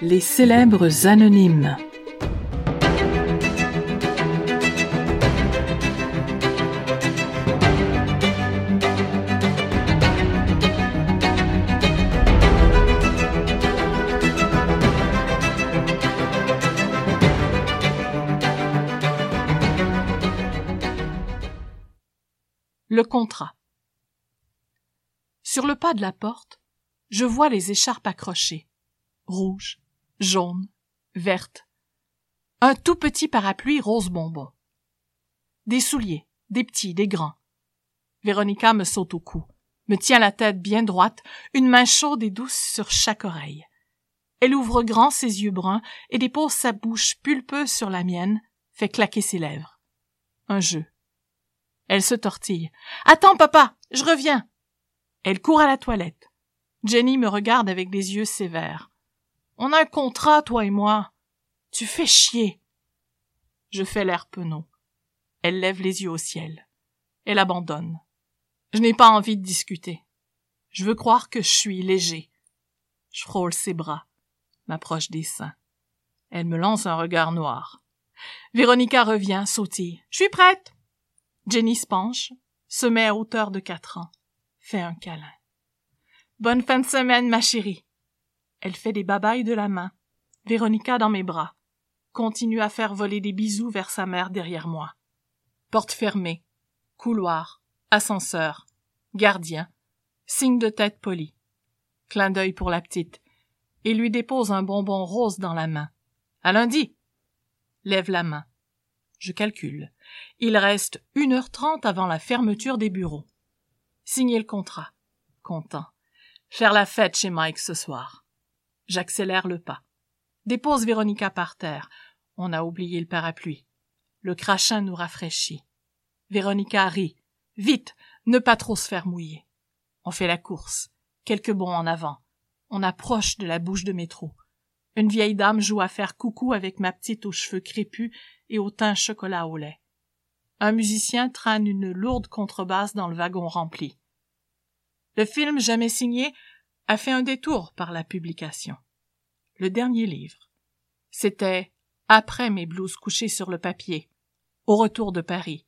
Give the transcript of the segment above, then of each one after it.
Les célèbres anonymes. Le contrat. Sur le pas de la porte, je vois les écharpes accrochées, rouges, jaunes, vertes, un tout petit parapluie rose bonbon, des souliers, des petits, des grands. Véronica me saute au cou, me tient la tête bien droite, une main chaude et douce sur chaque oreille. Elle ouvre grand ses yeux bruns et dépose sa bouche pulpeuse sur la mienne, fait claquer ses lèvres. Un jeu, elle se tortille. Attends, papa, je reviens. Elle court à la toilette. Jenny me regarde avec des yeux sévères. On a un contrat, toi et moi. Tu fais chier. Je fais l'air penaud. Elle lève les yeux au ciel. Elle abandonne. Je n'ai pas envie de discuter. Je veux croire que je suis léger. Je frôle ses bras, m'approche des seins. Elle me lance un regard noir. Véronica revient, sautille. Je suis prête. Jenny se penche, se met à hauteur de quatre ans, fait un câlin. Bonne fin de semaine, ma chérie. Elle fait des babayes de la main. Véronica dans mes bras. Continue à faire voler des bisous vers sa mère derrière moi. Porte fermée. Couloir. Ascenseur. Gardien. Signe de tête poli. Clin d'œil pour la petite. Et lui dépose un bonbon rose dans la main. À lundi. Lève la main. Je calcule. Il reste une heure trente avant la fermeture des bureaux. Signer le contrat. Content. Faire la fête chez Mike ce soir. J'accélère le pas. Dépose Véronica par terre. On a oublié le parapluie. Le crachin nous rafraîchit. Véronica rit. Vite, ne pas trop se faire mouiller. On fait la course. Quelques bons en avant. On approche de la bouche de métro. Une vieille dame joue à faire coucou avec ma petite aux cheveux crépus et au teint chocolat au lait. Un musicien traîne une lourde contrebasse dans le wagon rempli. Le film jamais signé a fait un détour par la publication. Le dernier livre. C'était après mes blouses couchées sur le papier, au retour de Paris,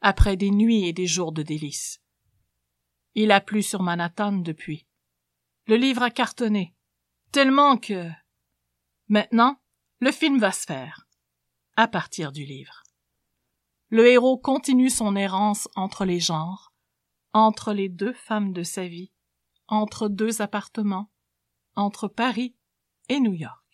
après des nuits et des jours de délices. Il a plu sur Manhattan depuis. Le livre a cartonné, tellement que... Maintenant, le film va se faire à partir du livre. Le héros continue son errance entre les genres, entre les deux femmes de sa vie, entre deux appartements, entre Paris et New York.